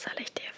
soll ich dir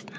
весна.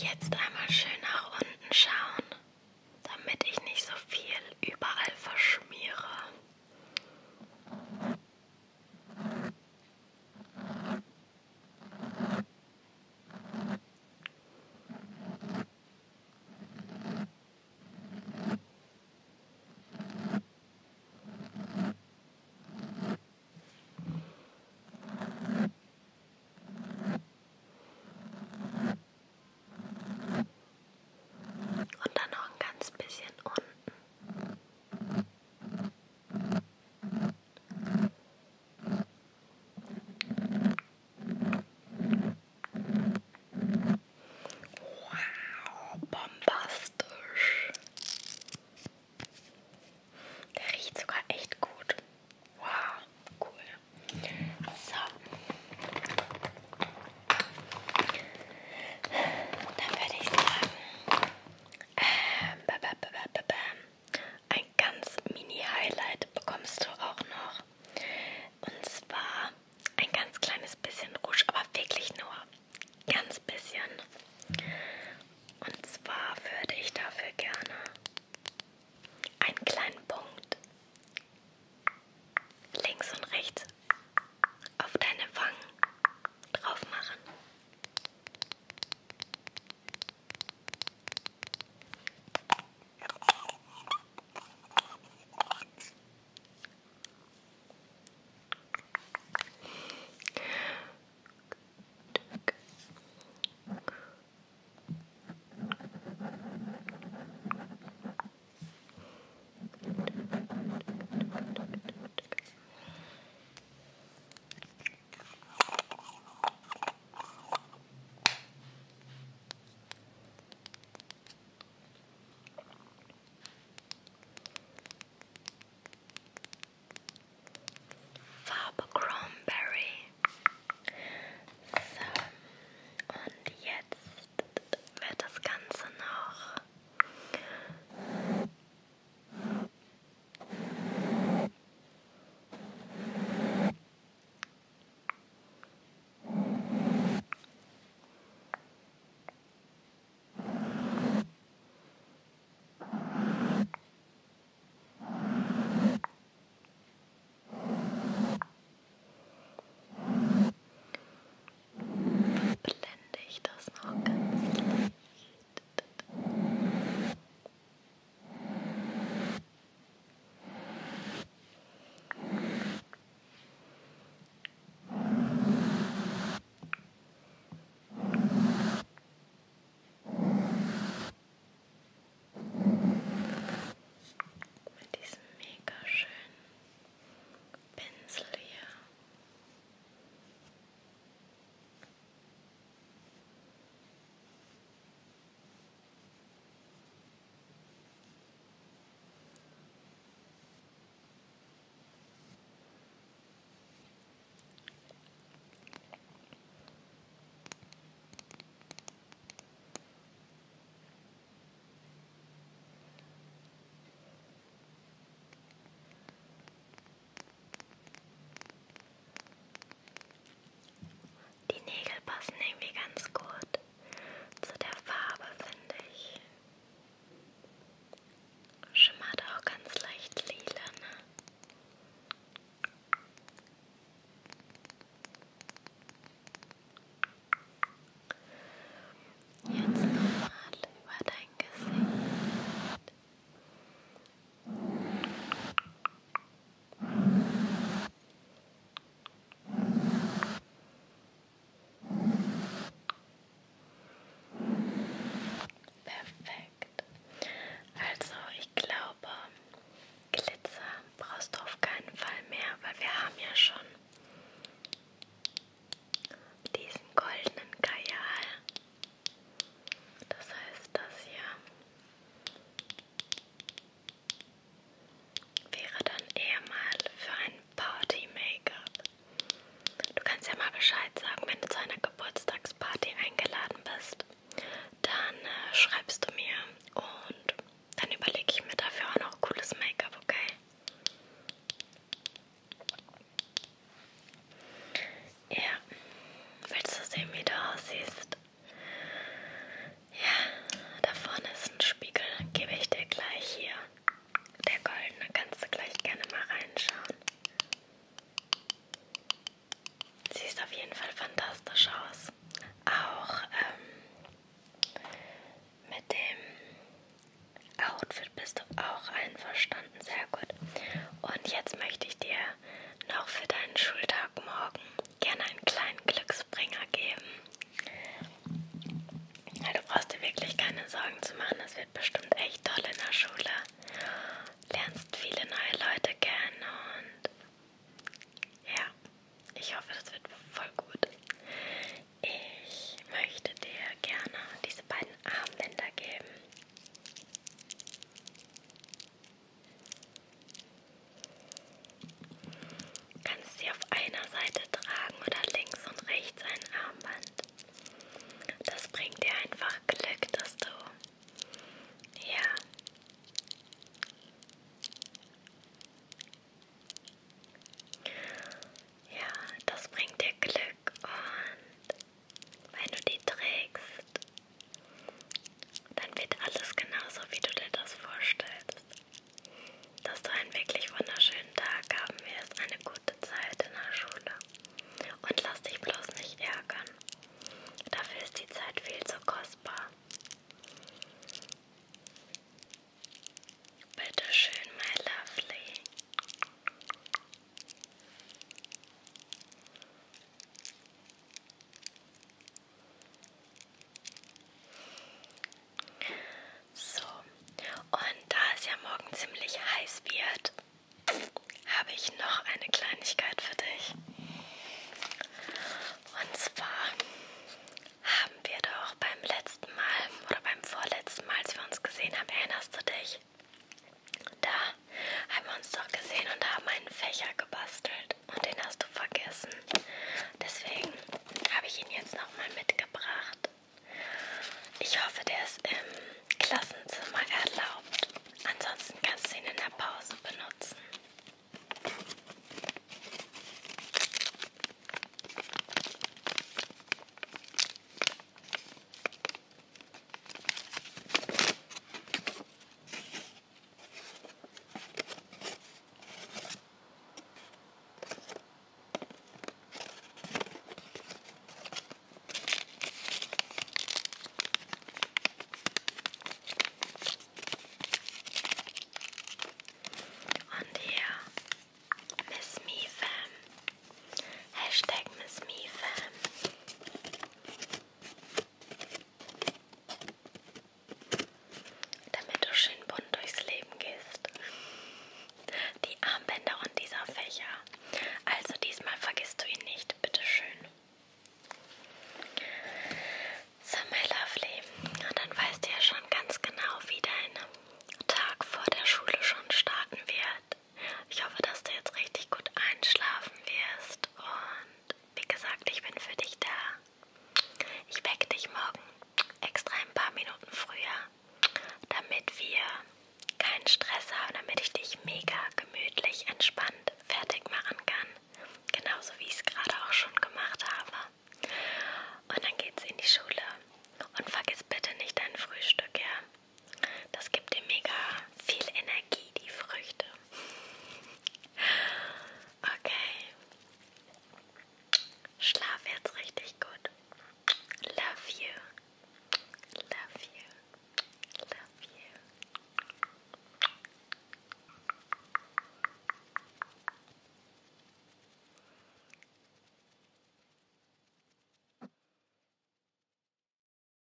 Jetzt einmal